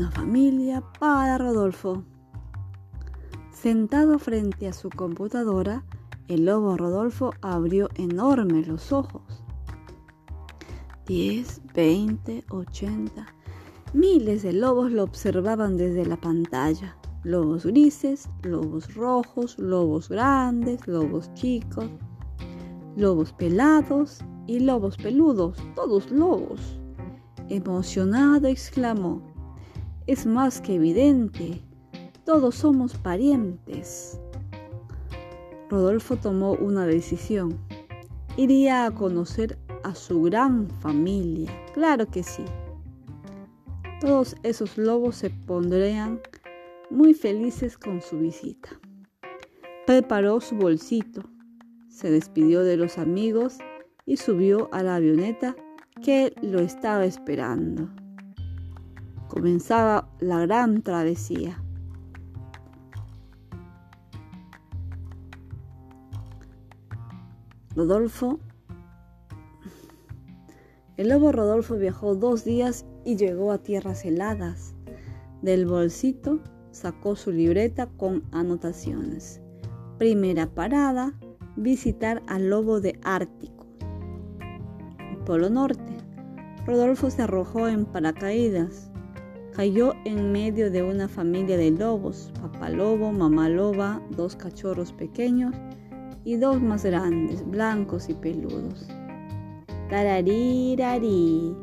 Una familia para Rodolfo. Sentado frente a su computadora, el lobo Rodolfo abrió enormes los ojos. 10, 20, 80. Miles de lobos lo observaban desde la pantalla. Lobos grises, lobos rojos, lobos grandes, lobos chicos, lobos pelados y lobos peludos, todos lobos. Emocionado exclamó, es más que evidente, todos somos parientes. Rodolfo tomó una decisión. Iría a conocer a su gran familia. Claro que sí. Todos esos lobos se pondrían muy felices con su visita. Preparó su bolsito, se despidió de los amigos y subió a la avioneta que lo estaba esperando. Comenzaba la gran travesía. Rodolfo. El lobo Rodolfo viajó dos días y llegó a tierras heladas. Del bolsito sacó su libreta con anotaciones. Primera parada, visitar al lobo de Ártico. Polo Norte. Rodolfo se arrojó en paracaídas. Cayó en medio de una familia de lobos, papá lobo, mamá loba, dos cachorros pequeños y dos más grandes, blancos y peludos. Tararirari.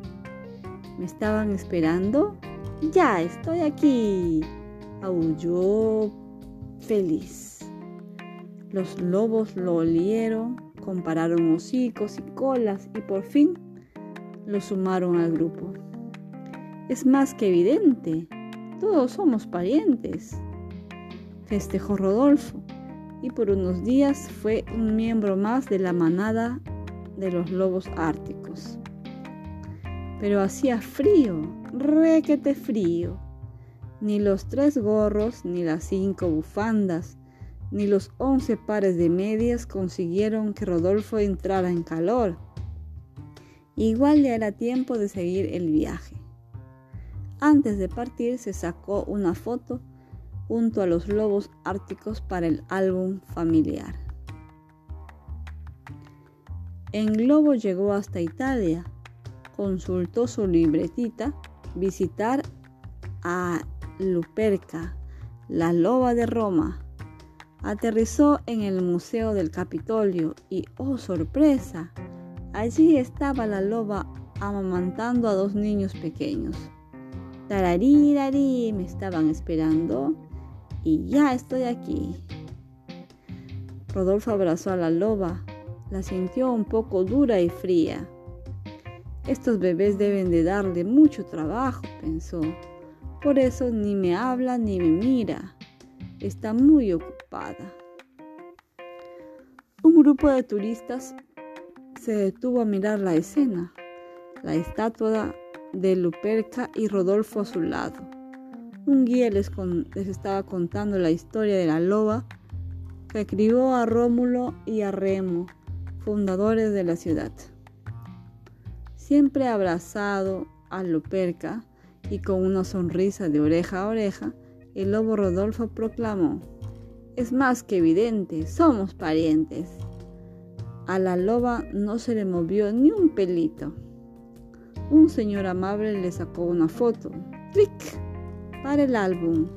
¿Me estaban esperando? Ya estoy aquí. Aulló feliz. Los lobos lo olieron, compararon hocicos y colas y por fin lo sumaron al grupo. Es más que evidente, todos somos parientes, festejó Rodolfo y por unos días fue un miembro más de la manada de los lobos árticos. Pero hacía frío, requete frío. Ni los tres gorros, ni las cinco bufandas, ni los once pares de medias consiguieron que Rodolfo entrara en calor. Igual ya era tiempo de seguir el viaje. Antes de partir se sacó una foto junto a los lobos árticos para el álbum familiar. En globo llegó hasta Italia, consultó su libretita, visitar a Luperca, la loba de Roma. Aterrizó en el Museo del Capitolio y, oh sorpresa, allí estaba la loba amamantando a dos niños pequeños. Tararirari, me estaban esperando y ya estoy aquí. Rodolfo abrazó a la loba, la sintió un poco dura y fría. Estos bebés deben de darle mucho trabajo, pensó. Por eso ni me habla ni me mira. Está muy ocupada. Un grupo de turistas se detuvo a mirar la escena, la estatua de Luperca y Rodolfo a su lado. Un guía les, estaba contando la historia de la loba que crió a Rómulo y a Remo, fundadores de la ciudad. Siempre abrazado a Luperca y con una sonrisa de oreja a oreja, el lobo Rodolfo proclamó, es más que evidente, somos parientes. A la loba no se le movió ni un pelito. Un señor amable le sacó una foto. ¡Clic! para el álbum.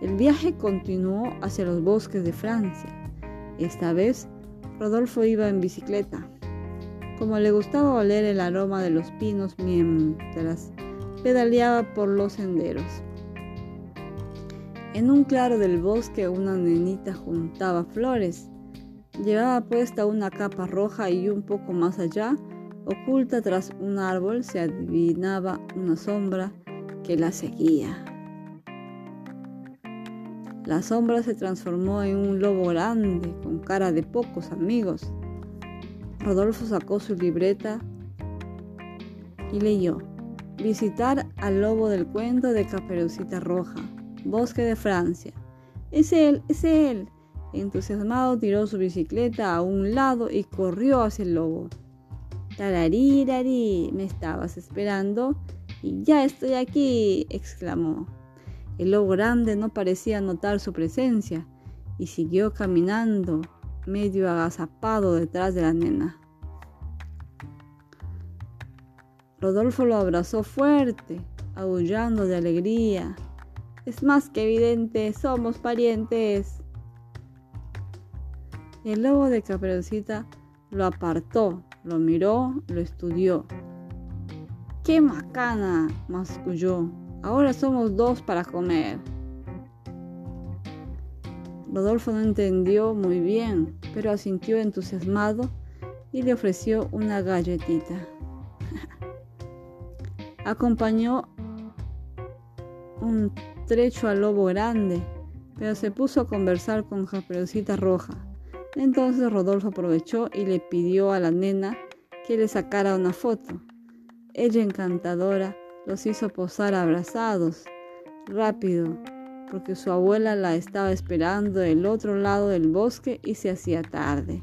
El viaje continuó hacia los bosques de Francia. Esta vez, Rodolfo iba en bicicleta. Como le gustaba oler el aroma de los pinos mientras pedaleaba por los senderos. En un claro del bosque una nenita juntaba flores. Llevaba puesta una capa roja y un poco más allá, oculta tras un árbol, se adivinaba una sombra que la seguía. La sombra se transformó en un lobo grande con cara de pocos amigos. Rodolfo sacó su libreta y leyó. Visitar al lobo del cuento de Caperucita Roja, Bosque de Francia. Es él, es él. Entusiasmado tiró su bicicleta a un lado y corrió hacia el lobo. Tararirari, me estabas esperando Y ya estoy aquí, exclamó. El lobo grande no parecía notar su presencia y siguió caminando medio agazapado detrás de la nena. Rodolfo lo abrazó fuerte, aullando de alegría. Es más que evidente, somos parientes. El lobo de Caperucita lo apartó, lo miró, lo estudió. ¡Qué macana! masculló. Ahora somos dos para comer. Rodolfo no entendió muy bien, pero asintió entusiasmado y le ofreció una galletita. Acompañó un trecho al lobo grande, pero se puso a conversar con Caperucita Roja. Entonces Rodolfo aprovechó y le pidió a la nena que le sacara una foto. Ella encantadora los hizo posar abrazados, rápido, porque su abuela la estaba esperando del otro lado del bosque y se hacía tarde.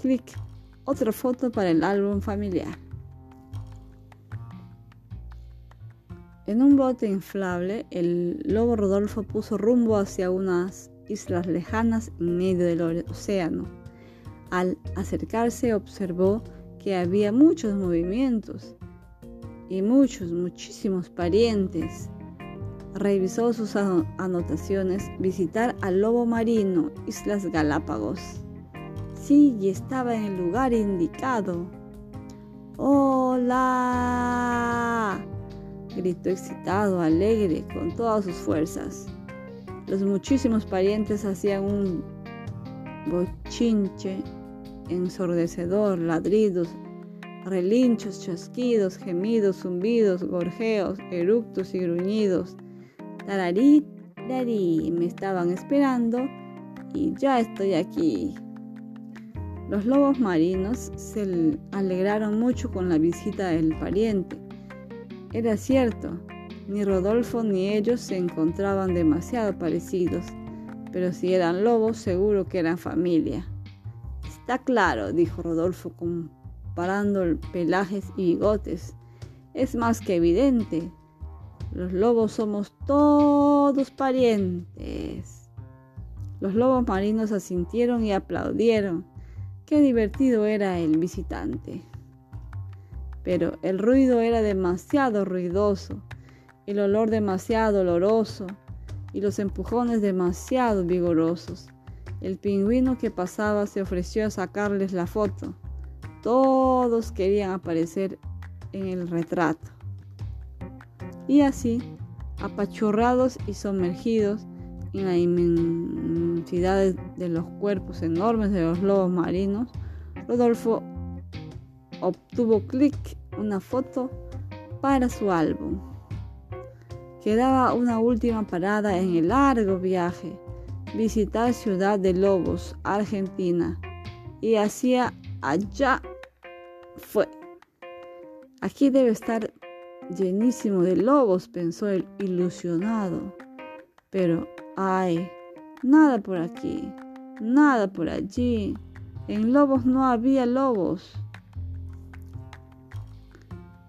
Clic, otra foto para el álbum familiar. En un bote inflable, el lobo Rodolfo puso rumbo hacia unas islas lejanas en medio del océano. Al acercarse observó que había muchos movimientos y muchos, muchísimos parientes revisó sus anotaciones, visitar al lobo marino, Islas Galápagos. Sí, y estaba en el lugar indicado. ¡Hola! gritó excitado, alegre, con todas sus fuerzas. Los muchísimos parientes hacían un bochinche ensordecedor, ladridos, relinchos, chasquidos, gemidos, zumbidos, gorjeos, eructos y gruñidos. Tararí, tararí, me estaban esperando y ya estoy aquí. Los lobos marinos se alegraron mucho con la visita del pariente. Era cierto, ni Rodolfo ni ellos se encontraban demasiado parecidos, pero si eran lobos seguro que eran familia. Está claro, dijo Rodolfo comparando pelajes y bigotes. Es más que evidente. Los lobos somos todos parientes. Los lobos marinos asintieron y aplaudieron. Qué divertido era el visitante. Pero el ruido era demasiado ruidoso, el olor demasiado oloroso y los empujones demasiado vigorosos. El pingüino que pasaba se ofreció a sacarles la foto. Todos querían aparecer en el retrato. Y así, apachurrados y sumergidos en la inmensidad de los cuerpos enormes de los lobos marinos, Rodolfo obtuvo clic una foto para su álbum. Quedaba una última parada en el largo viaje, visitar Ciudad de Lobos, Argentina, y hacia allá fue. Aquí debe estar llenísimo de lobos, pensó el ilusionado. Pero, ay, nada por aquí, nada por allí. En lobos no había lobos.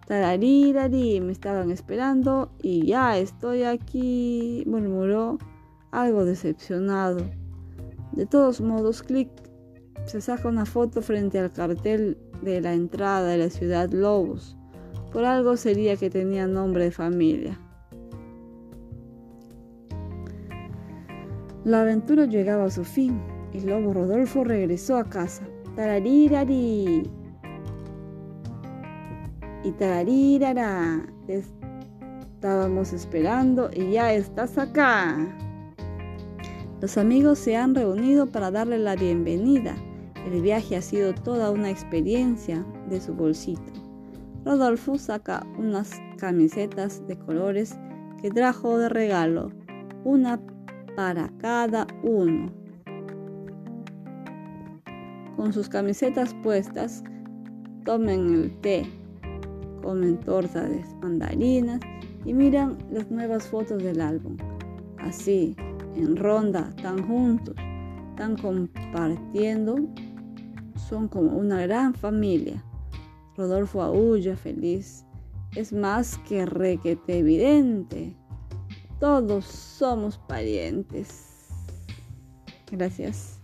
Tararirarí, me estaban esperando y ya estoy aquí, murmuró, algo decepcionado. De todos modos, Click se saca una foto frente al cartel de la entrada de la ciudad Lobos. Por algo sería que tenía nombre de familia. La aventura llegaba a su fin. El lobo Rodolfo regresó a casa. Tararirari. Y tararirara. Estábamos esperando y ya estás acá. Los amigos se han reunido para darle la bienvenida. El viaje ha sido toda una experiencia de su bolsito. Rodolfo saca unas camisetas de colores que trajo de regalo, una para cada uno. Con sus camisetas puestas, tomen el té, comen torta de mandarinas y miran las nuevas fotos del álbum. Así, en ronda, tan juntos, tan compartiendo, son como una gran familia. Rodolfo aúlla feliz es más que requete evidente. Todos somos parientes. Gracias.